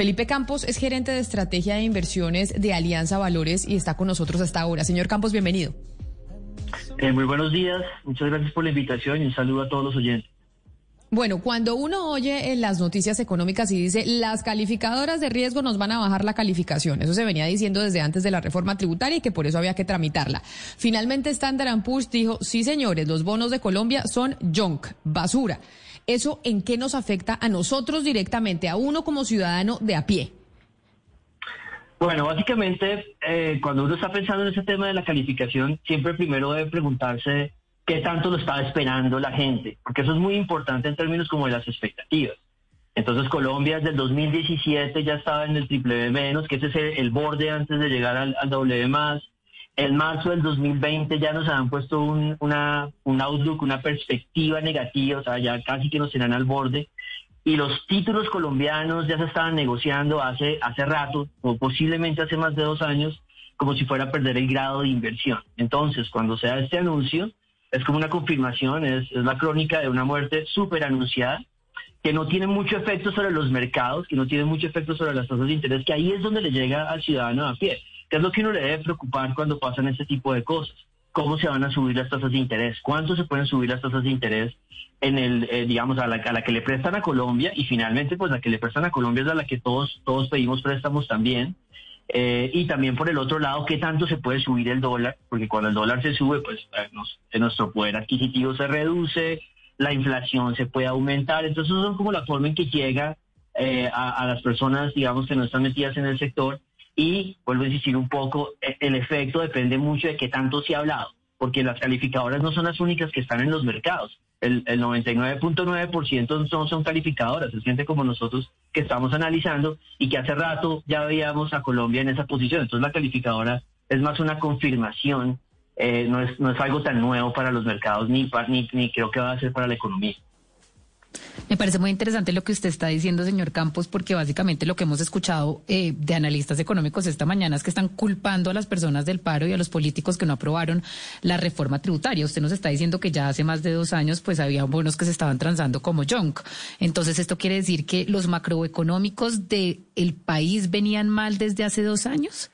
Felipe Campos es gerente de estrategia de inversiones de Alianza Valores y está con nosotros hasta ahora. Señor Campos, bienvenido. Eh, muy buenos días, muchas gracias por la invitación y un saludo a todos los oyentes. Bueno, cuando uno oye en las noticias económicas y dice las calificadoras de riesgo nos van a bajar la calificación, eso se venía diciendo desde antes de la reforma tributaria y que por eso había que tramitarla. Finalmente Standard Poor's dijo, sí señores, los bonos de Colombia son junk, basura. ¿Eso en qué nos afecta a nosotros directamente, a uno como ciudadano de a pie? Bueno, básicamente, eh, cuando uno está pensando en ese tema de la calificación, siempre primero debe preguntarse qué tanto lo estaba esperando la gente, porque eso es muy importante en términos como de las expectativas. Entonces Colombia desde el 2017 ya estaba en el triple B menos, que ese es el, borde antes de llegar al, al W más. En marzo del 2020 ya nos han puesto un, una, un outlook, una perspectiva negativa, o sea, ya casi que nos serán al borde. Y los títulos colombianos ya se estaban negociando hace, hace rato, o posiblemente hace más de dos años, como si fuera a perder el grado de inversión. Entonces, cuando se da este anuncio, es como una confirmación, es, la crónica de una muerte súper anunciada, que no tiene mucho efecto sobre los mercados, que no tiene mucho efecto sobre las tasas de interés, que ahí es donde le llega al ciudadano a pie, que es lo que uno le debe preocupar cuando pasan este tipo de cosas. ¿Cómo se van a subir las tasas de interés? ¿Cuánto se pueden subir las tasas de interés en el, eh, digamos, a la, a la que le prestan a Colombia? Y finalmente, pues la que le prestan a Colombia es a la que todos, todos pedimos préstamos también. Eh, y también por el otro lado, qué tanto se puede subir el dólar, porque cuando el dólar se sube, pues eh, nuestro poder adquisitivo se reduce, la inflación se puede aumentar. Entonces, son como la forma en que llega eh, a, las personas, digamos, que no están metidas en el sector. Y vuelvo a insistir un poco, e, el efecto depende mucho de qué tanto se ha hablado, porque las calificadoras no son las únicas que están en los mercados el, el 99.9% no son calificadoras, es gente como nosotros que estamos analizando y que hace rato ya veíamos a Colombia en esa posición. Entonces la calificadora es más una confirmación, eh, no, es, no es algo tan nuevo para los mercados ni, ni, ni creo que va a ser para la economía. Me parece muy interesante lo que usted está diciendo, señor Campos, porque básicamente lo que hemos escuchado eh, de analistas económicos esta mañana es que están culpando a las personas del paro y a los políticos que no aprobaron la reforma tributaria. Usted nos está diciendo que ya hace más de dos años pues había bonos que se estaban transando como junk. Entonces, ¿esto quiere decir que los macroeconómicos del el país venían mal desde hace dos años?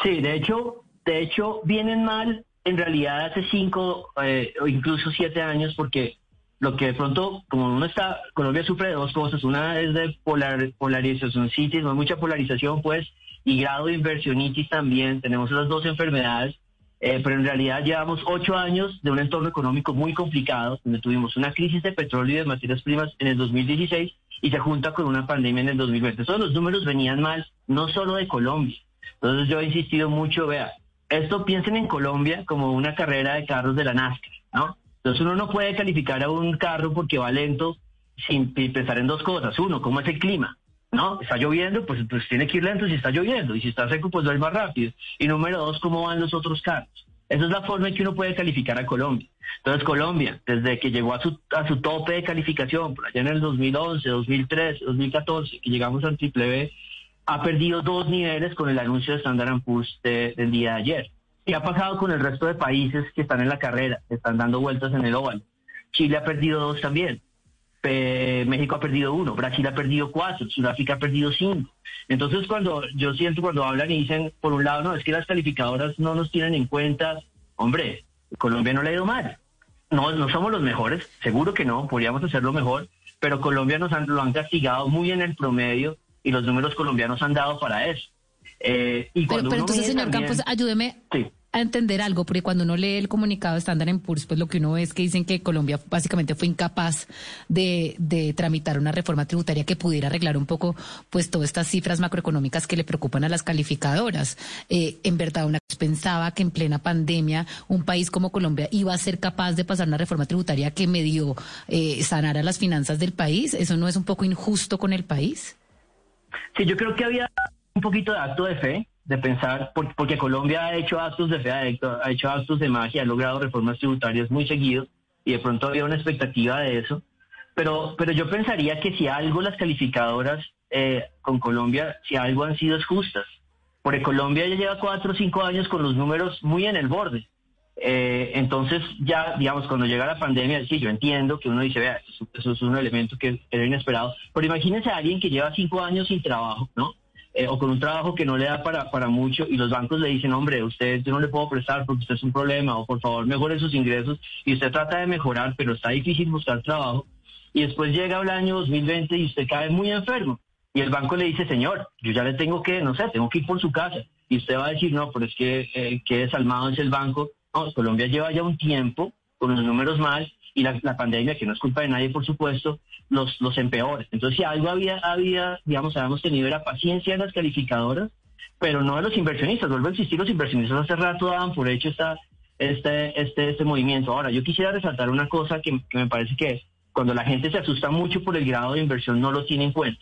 Sí, de hecho, de hecho vienen mal en realidad hace cinco eh, o incluso siete años porque lo que de pronto, como uno está, Colombia sufre de dos cosas, una es de polar, polarización citis, mucha polarización pues, y grado de inversionitis también, tenemos esas dos enfermedades, eh, pero en realidad llevamos ocho años de un entorno económico muy complicado, donde tuvimos una crisis de petróleo y de materias primas en el 2016 y se junta con una pandemia en el 2020. Todos los números venían mal, no solo de Colombia. Entonces yo he insistido mucho, vea, esto piensen en Colombia como una carrera de carros de la NASCAR, ¿no? Entonces uno no puede calificar a un carro porque va lento sin pensar en dos cosas. Uno, ¿cómo es el clima? ¿No? Está lloviendo, pues, pues tiene que ir lento si está lloviendo. Y si está seco, pues va más rápido. Y número dos, ¿cómo van los otros carros? Esa es la forma en que uno puede calificar a Colombia. Entonces Colombia, desde que llegó a su, a su tope de calificación, por allá en el 2011, 2013, 2014, que llegamos al triple B, ha perdido dos niveles con el anuncio de Standard Poor's del día de ayer. ¿Qué ha pasado con el resto de países que están en la carrera, están dando vueltas en el óvalo? Chile ha perdido dos también. México ha perdido uno, Brasil ha perdido cuatro, Sudáfrica ha perdido cinco. Entonces, cuando yo siento cuando hablan y dicen, por un lado, no, es que las calificadoras no nos tienen en cuenta, hombre, Colombia no le ha ido mal. No, no somos los mejores, seguro que no, podríamos hacerlo mejor, pero Colombia nos han, lo han castigado muy en el promedio y los números colombianos han dado para eso. Eh, y pero, entonces, señor Campos, ayúdeme a entender algo, porque cuando uno lee el comunicado estándar en PURS, pues lo que uno ve es que dicen que Colombia básicamente fue incapaz de, tramitar una reforma tributaria que pudiera arreglar un poco pues todas estas cifras macroeconómicas que le preocupan a las calificadoras. Eh, en verdad, una pensaba que en plena pandemia un país como Colombia iba a ser capaz de pasar una reforma tributaria que medio eh, sanara las finanzas del país. ¿Eso no es un poco injusto con el país? Sí, yo creo que había poquito de acto de fe, de pensar, porque Colombia ha hecho actos de fe, ha hecho actos de magia, ha logrado reformas tributarias muy seguidos y de pronto había una expectativa de eso. Pero, pero yo pensaría que si algo las calificadoras eh, con Colombia, si algo han sido justas, porque Colombia ya lleva cuatro o cinco años con los números muy en el borde. Eh, entonces ya, digamos, cuando llega la pandemia, sí, yo entiendo que uno dice, vea, eso, es un elemento que era inesperado, pero imagínense a alguien que lleva cinco años sin trabajo, ¿no? Eh, o con un trabajo que no le da para, para mucho y los bancos le dicen, hombre, usted yo no le puedo prestar porque usted es un problema o por favor mejore sus ingresos y usted trata de mejorar, pero está difícil buscar trabajo. Y después llega el año 2020 y usted cae muy enfermo. Y el banco le dice, señor, yo ya le tengo que, no sé, tengo que ir por su casa y usted va a decir, no, pero es que eh, desalmado es el banco. No, Colombia lleva ya un tiempo con los números mal y la, pandemia, que no es culpa de nadie, por supuesto, los, los empeora. Entonces, si algo había, había, digamos, habíamos tenido era paciencia en las calificadoras, pero no de los inversionistas. Vuelvo a existir, los inversionistas hace rato daban por hecho esta, este, este, este movimiento. Ahora, yo quisiera resaltar una cosa que, que me parece que cuando la gente se asusta mucho por el grado de inversión no lo tiene en cuenta.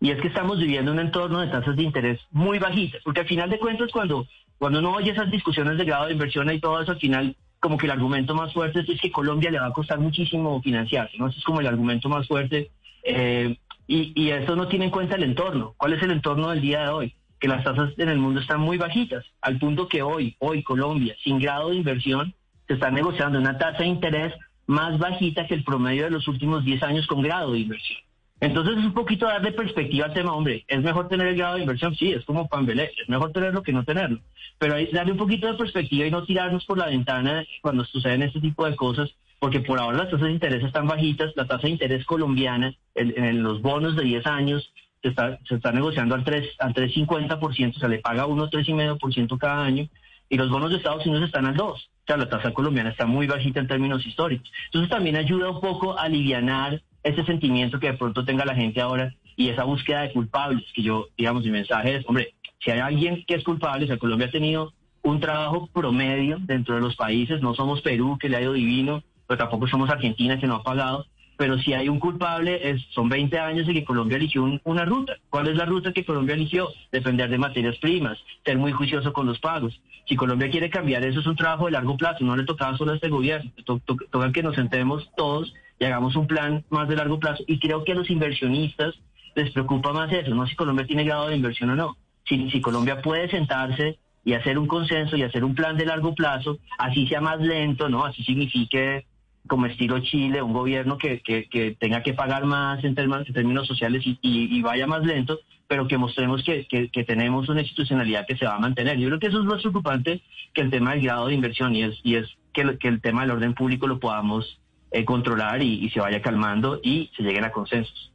Y es que estamos viviendo un entorno de tasas de interés muy bajitas, porque al final de cuentas cuando, cuando uno oye esas discusiones de grado de inversión y todo eso, al final como que el argumento más fuerte es que Colombia le va a costar muchísimo financiarse, ¿no? Ese es como el argumento más fuerte. Eh, y, y eso no tiene en cuenta el entorno. ¿Cuál es el entorno del día de hoy? Que las tasas en el mundo están muy bajitas, al punto que hoy, hoy Colombia, sin grado de inversión, se está negociando una tasa de interés más bajita que el promedio de los últimos 10 años con grado de inversión. Entonces es un poquito darle perspectiva al tema, hombre, es mejor tener el grado de inversión, sí, es como Pambelé, es mejor tenerlo que no tenerlo, pero hay darle un poquito de perspectiva y no tirarnos por la ventana cuando suceden este tipo de cosas, porque por ahora las tasas de interés están bajitas, la tasa de interés colombiana en, los bonos de 10 años se está, se está negociando al 3, al 3,50%, o sea, le paga uno 3,5% cada año, y los bonos de Estados Unidos están al 2. O sea, la tasa colombiana está muy bajita en términos históricos. Entonces también ayuda un poco a aliviar ese sentimiento que de pronto tenga la gente ahora y esa búsqueda de culpables, que yo, digamos, mi mensaje es, hombre, si hay alguien que es culpable, o sea, Colombia ha tenido un trabajo promedio dentro de los países, no somos Perú, que le ha ido divino, pero tampoco somos Argentina, que no ha pagado, pero si hay un culpable, es, son 20 años de que Colombia eligió una ruta. ¿Cuál es la ruta que Colombia eligió? Depender de materias primas, ser muy juicioso con los pagos. Si Colombia quiere cambiar, eso es un trabajo de largo plazo, no le tocaba solo a este gobierno, toca que nos sentemos todos y hagamos un plan más de largo plazo. Y creo que a los inversionistas les preocupa más eso, no si Colombia tiene grado de inversión o no. Si, si Colombia puede sentarse y hacer un consenso y hacer un plan de largo plazo, así sea más lento, ¿no? Así signifique como estilo Chile, un gobierno que, que, tenga que pagar más en términos, sociales y, y, vaya más lento, pero que mostremos que, que, tenemos una institucionalidad que se va a mantener. Yo creo que eso es más preocupante que el tema del grado de inversión y es, y es que, que el tema del orden público lo podamos eh, controlar y, se vaya calmando y se lleguen a consensos.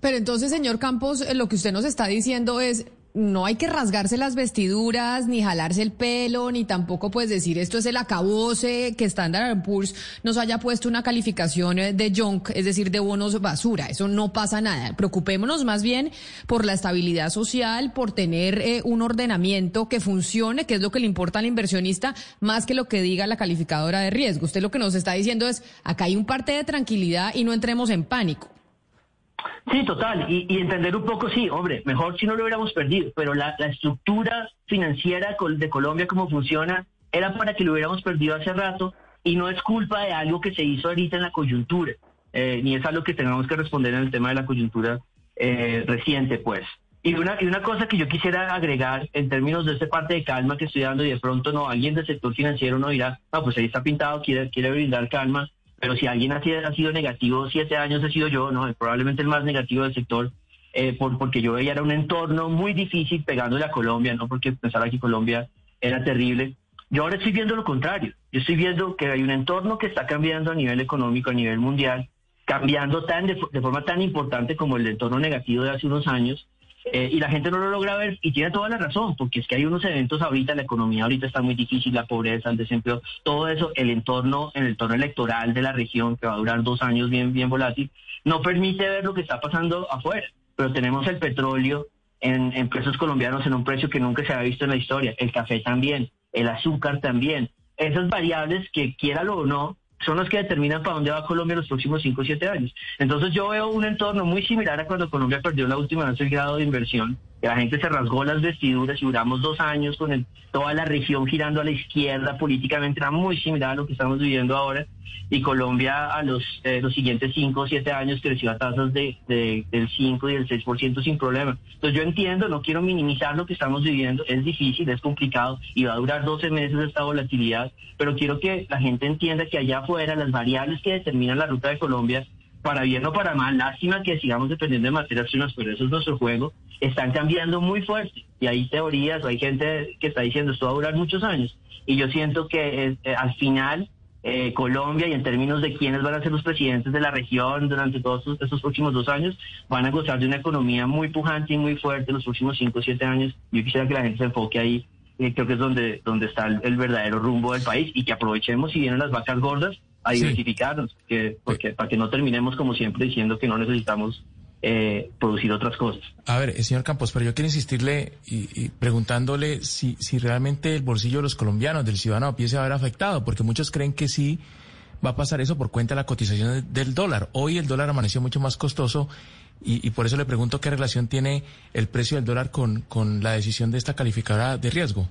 Pero entonces, señor Campos, eh, lo que usted nos está diciendo es, no hay que rasgarse las vestiduras, ni jalarse el pelo, ni tampoco pues decir esto es el acabose, que Standard Poor's nos haya puesto una calificación eh, de junk, es decir, de bonos basura. Eso no pasa nada. Preocupémonos más bien por la estabilidad social, por tener eh, un ordenamiento que funcione, que es lo que le importa al inversionista, más que lo que diga la calificadora de riesgo. Usted lo que nos está diciendo es, acá hay un parte de tranquilidad y no entremos en pánico. Sí, total. Y, entender un poco, sí, hombre, mejor si no lo hubiéramos perdido, pero la, estructura financiera de Colombia, como funciona, era para que lo hubiéramos perdido hace rato y no es culpa de algo que se hizo ahorita en la coyuntura, eh, ni es algo que tengamos que responder en el tema de la coyuntura eh, reciente, pues. Y una, y una cosa que yo quisiera agregar en términos de esta parte de calma que estoy dando y de pronto no, alguien del sector financiero no dirá, no, pues ahí está pintado, quiere, quiere brindar calma pero si alguien ha sido, ha sido negativo siete años, he sido yo, ¿no? Probablemente el más negativo del sector, eh, por, porque yo veía era un entorno muy difícil pegándole a Colombia, ¿no? Porque pensaba que Colombia era terrible. Yo ahora estoy viendo lo contrario. Yo estoy viendo que hay un entorno que está cambiando a nivel económico, a nivel mundial, cambiando tan de, de forma tan importante como el entorno negativo de hace unos años, eh, y la gente no lo logra ver y tiene toda la razón, porque es que hay unos eventos ahorita, la economía ahorita está muy difícil, la pobreza, el desempleo, todo eso, el entorno, el entorno electoral de la región, que va a durar dos años bien, bien volátil, no permite ver lo que está pasando afuera. Pero tenemos el petróleo en, en colombianos en un precio que nunca se había visto en la historia, el café también, el azúcar también. Esas variables que quiera o no, son los que determinan para dónde va Colombia los próximos 5 o 7 años. Entonces yo veo un entorno muy similar a cuando Colombia perdió la última vez el grado de inversión la gente se rasgó las vestiduras y duramos dos años con toda la región girando a la izquierda políticamente, era muy similar a lo que estamos viviendo ahora. Y Colombia a los, eh, los siguientes cinco o siete años creció a tasas de, del 5 y del 6% sin problema. Entonces yo entiendo, no quiero minimizar lo que estamos viviendo, es difícil, es complicado y va a durar 12 meses esta volatilidad, pero quiero que la gente entienda que allá afuera las variables que determinan la ruta de Colombia para bien o para mal, lástima que sigamos dependiendo de materias primas, pero eso es nuestro juego, están cambiando muy fuerte. Y hay teorías o hay gente que está diciendo esto va a durar muchos años. Y yo siento que eh, al final eh, Colombia y en términos de quiénes van a ser los presidentes de la región durante todos estos, próximos dos años, van a gozar de una economía muy pujante y muy fuerte los próximos cinco o siete años. Yo quisiera que la gente se enfoque ahí. Eh, creo que es donde, donde está el verdadero rumbo del país y que aprovechemos si vienen las vacas gordas a diversificarnos, que, porque, para que no terminemos como siempre diciendo que no necesitamos eh, producir otras cosas. A ver, eh, señor Campos, pero yo quiero insistirle y, preguntándole si, si realmente el bolsillo de los colombianos, del ciudadano a pie, se va a ver afectado, porque muchos creen que sí va a pasar eso por cuenta de la cotización del dólar. Hoy el dólar amaneció mucho más costoso y, y, por eso le pregunto qué relación tiene el precio del dólar con, con la decisión de esta calificadora de riesgo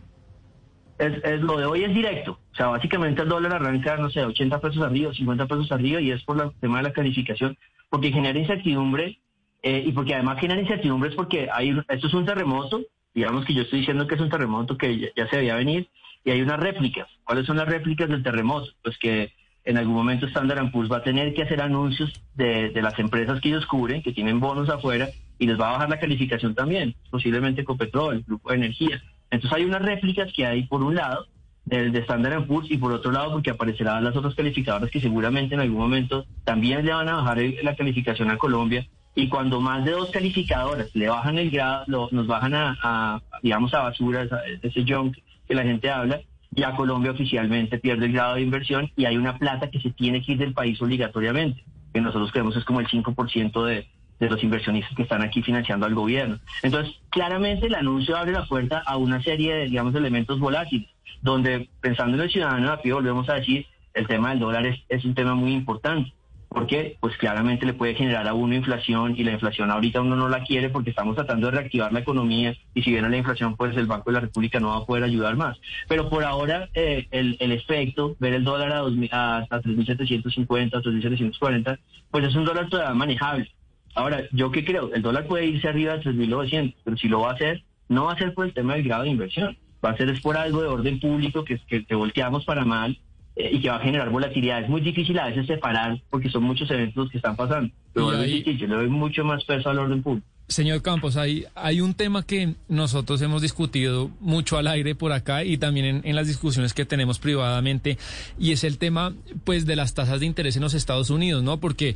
es, lo de hoy es directo. O sea, básicamente el dólar arranca, no sé, 80 pesos arriba, 50 pesos arriba, y es por el tema de la calificación, porque genera incertidumbre, eh, y porque además genera incertidumbre es porque hay, esto es un terremoto, digamos que yo estoy diciendo que es un terremoto que ya, se debía venir, y hay unas réplicas. ¿Cuáles son las réplicas del terremoto? Pues que en algún momento Standard Poor's va a tener que hacer anuncios de, de las empresas que ellos cubren, que tienen bonos afuera, y les va a bajar la calificación también, posiblemente el grupo de energía. Entonces hay unas réplicas que hay por un lado del de Standard Poor's y por otro lado porque aparecerán las otras calificadoras que seguramente en algún momento también le van a bajar la calificación a Colombia. Y cuando más de dos calificadoras le bajan el grado, nos bajan a, digamos a basura, ese junk que la gente habla, ya Colombia oficialmente pierde el grado de inversión y hay una plata que se tiene que ir del país obligatoriamente, que nosotros creemos es como el 5% de, de los inversionistas que están aquí financiando al gobierno. Entonces, claramente el anuncio abre la puerta a una serie de, digamos, elementos volátiles, donde pensando en el ciudadano a pie, volvemos a decir, el tema del dólar es, es un tema muy importante porque pues claramente le puede generar a uno inflación y la inflación ahorita uno no la quiere porque estamos tratando de reactivar la economía y si viene la inflación pues el Banco de la República no va a poder ayudar más. Pero por ahora eh, el, el, efecto, ver el dólar a, a hasta 3.750, 3.740, pues es un dólar todavía manejable. Ahora, ¿yo qué creo? El dólar puede irse arriba de 3.900, pero si lo va a hacer, no va a ser por el tema del grado de inversión. Va a ser es por algo de orden público que, que, que volteamos para mal eh, y que va a generar volatilidad. Es muy difícil a veces separar porque son muchos eventos que están pasando. Pero ahí... es le doy mucho más peso al orden público. Señor Campos, hay, hay un tema que nosotros hemos discutido mucho al aire por acá y también en, las discusiones que tenemos privadamente y es el tema pues de las tasas de interés en los Estados Unidos, ¿no? Porque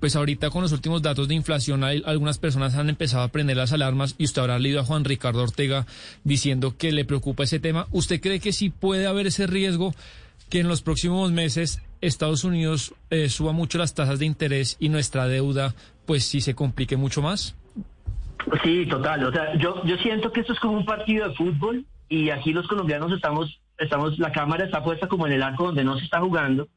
pues ahorita con los últimos datos de inflación hay, algunas personas han empezado a prender las alarmas y usted habrá leído a Juan Ricardo Ortega diciendo que le preocupa ese tema. ¿Usted cree que sí puede haber ese riesgo que en los próximos meses Estados Unidos eh, suba mucho las tasas de interés y nuestra deuda pues sí se complique mucho más? Sí, total. O sea, yo, yo siento que esto es como un partido de fútbol y aquí los colombianos estamos, estamos, la cámara está puesta como en el arco donde no se está jugando.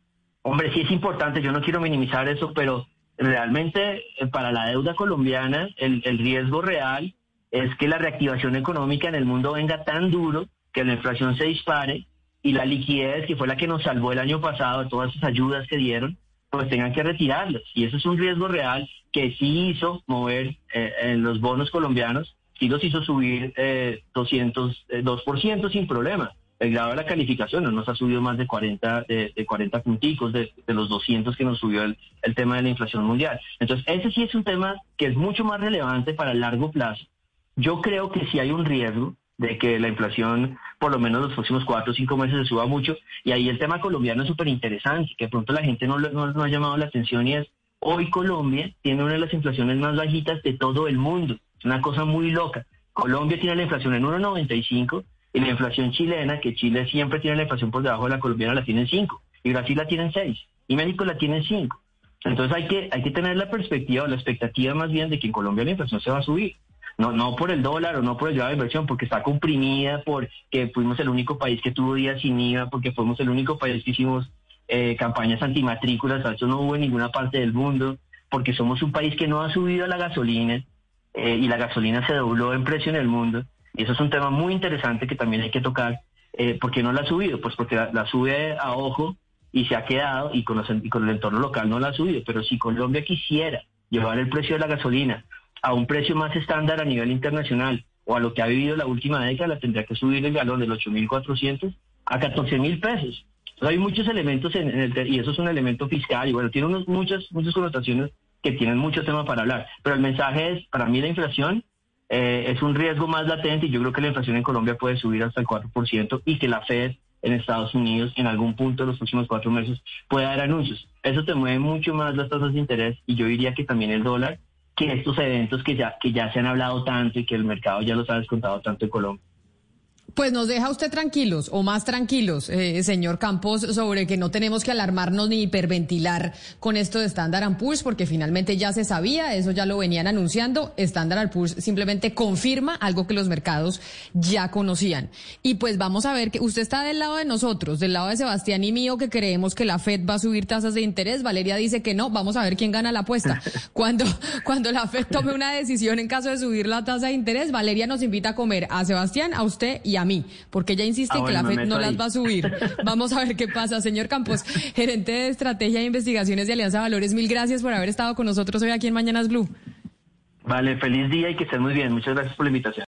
Hombre, sí es importante, yo no quiero minimizar eso, pero realmente eh, para la deuda colombiana el, el riesgo real es que la reactivación económica en el mundo venga tan duro que la inflación se dispare y la liquidez, que fue la que nos salvó el año pasado, todas esas ayudas que dieron, pues tengan que retirarlas. Y eso es un riesgo real que sí hizo mover eh, en los bonos colombianos, sí los hizo subir eh, 200, eh, 2% sin problema. El grado de la calificación no nos ha subido más de 40, de, de 40 punticos de, los 200 que nos subió el, tema de la inflación mundial. Entonces, ese sí es un tema que es mucho más relevante para el largo plazo. Yo creo que sí hay un riesgo de que la inflación por lo menos los próximos cuatro o cinco meses se suba mucho. Y ahí el tema colombiano es súper interesante, que pronto la gente no, no, ha llamado la atención y es, hoy Colombia tiene una de las inflaciones más bajitas de todo el mundo. Es una cosa muy loca. Colombia tiene la inflación en 1,95 y la inflación chilena, que Chile siempre tiene la inflación por debajo de la colombiana, la tiene en 5. Y Brasil la tiene en 6. Y México la tiene en 5. Entonces hay que, hay que tener la perspectiva, la expectativa más bien de que en Colombia la inflación se va a subir no, no por el dólar o no por el grado de inversión, porque está comprimida, porque fuimos el único país que tuvo días sin IVA, porque fuimos el único país que hicimos eh, campañas antimatrículas, eso no hubo en ninguna parte del mundo, porque somos un país que no ha subido la gasolina, eh, y la gasolina se dobló en precio en el mundo. Y eso es un tema muy interesante que también hay que tocar. Eh, ¿Por qué no la ha subido? Pues porque la, sube a ojo y se ha quedado y con, y con el entorno local no la ha subido. Pero si Colombia quisiera llevar el precio de la gasolina a un precio más estándar a nivel internacional o a lo que ha vivido la última década, la tendría que subir el galón del 8.400 a 14.000 pesos. Hay muchos elementos en, el, y eso es un elemento fiscal y bueno, tiene unos, muchas, muchas connotaciones que tienen mucho tema para hablar. Pero el mensaje es, para mí la inflación eh, es un riesgo más latente y yo creo que la inflación en Colombia puede subir hasta el 4% y que la Fed en Estados Unidos en algún punto de los próximos cuatro meses pueda dar anuncios. Eso te mueve mucho más las tasas de interés y yo diría que también el dólar que estos eventos que ya, que ya se han hablado tanto y que el mercado ya los ha descontado tanto en Colombia. Pues nos deja usted tranquilos o más tranquilos, eh, señor Campos, sobre que no tenemos que alarmarnos ni hiperventilar con esto de Standard Poor's, porque finalmente ya se sabía, eso ya lo venían anunciando. Standard Poor's simplemente confirma algo que los mercados ya conocían. Y pues vamos a ver que usted está del lado de nosotros, del lado de Sebastián y mío, que creemos que la Fed va a subir tasas de interés. Valeria dice que no. Vamos a ver quién gana la apuesta. Cuando, cuando la Fed tome una decisión en caso de subir la tasa de interés, Valeria nos invita a comer a Sebastián, a usted y a mí, porque ella insiste en ah, que la FED no las va a subir. Vamos a ver qué pasa. Señor Campos, gerente de Estrategia e Investigaciones de Alianza Valores, mil gracias por haber estado con nosotros hoy aquí en Mañanas Blue. Vale, feliz día y que estén muy bien. Muchas gracias por la invitación.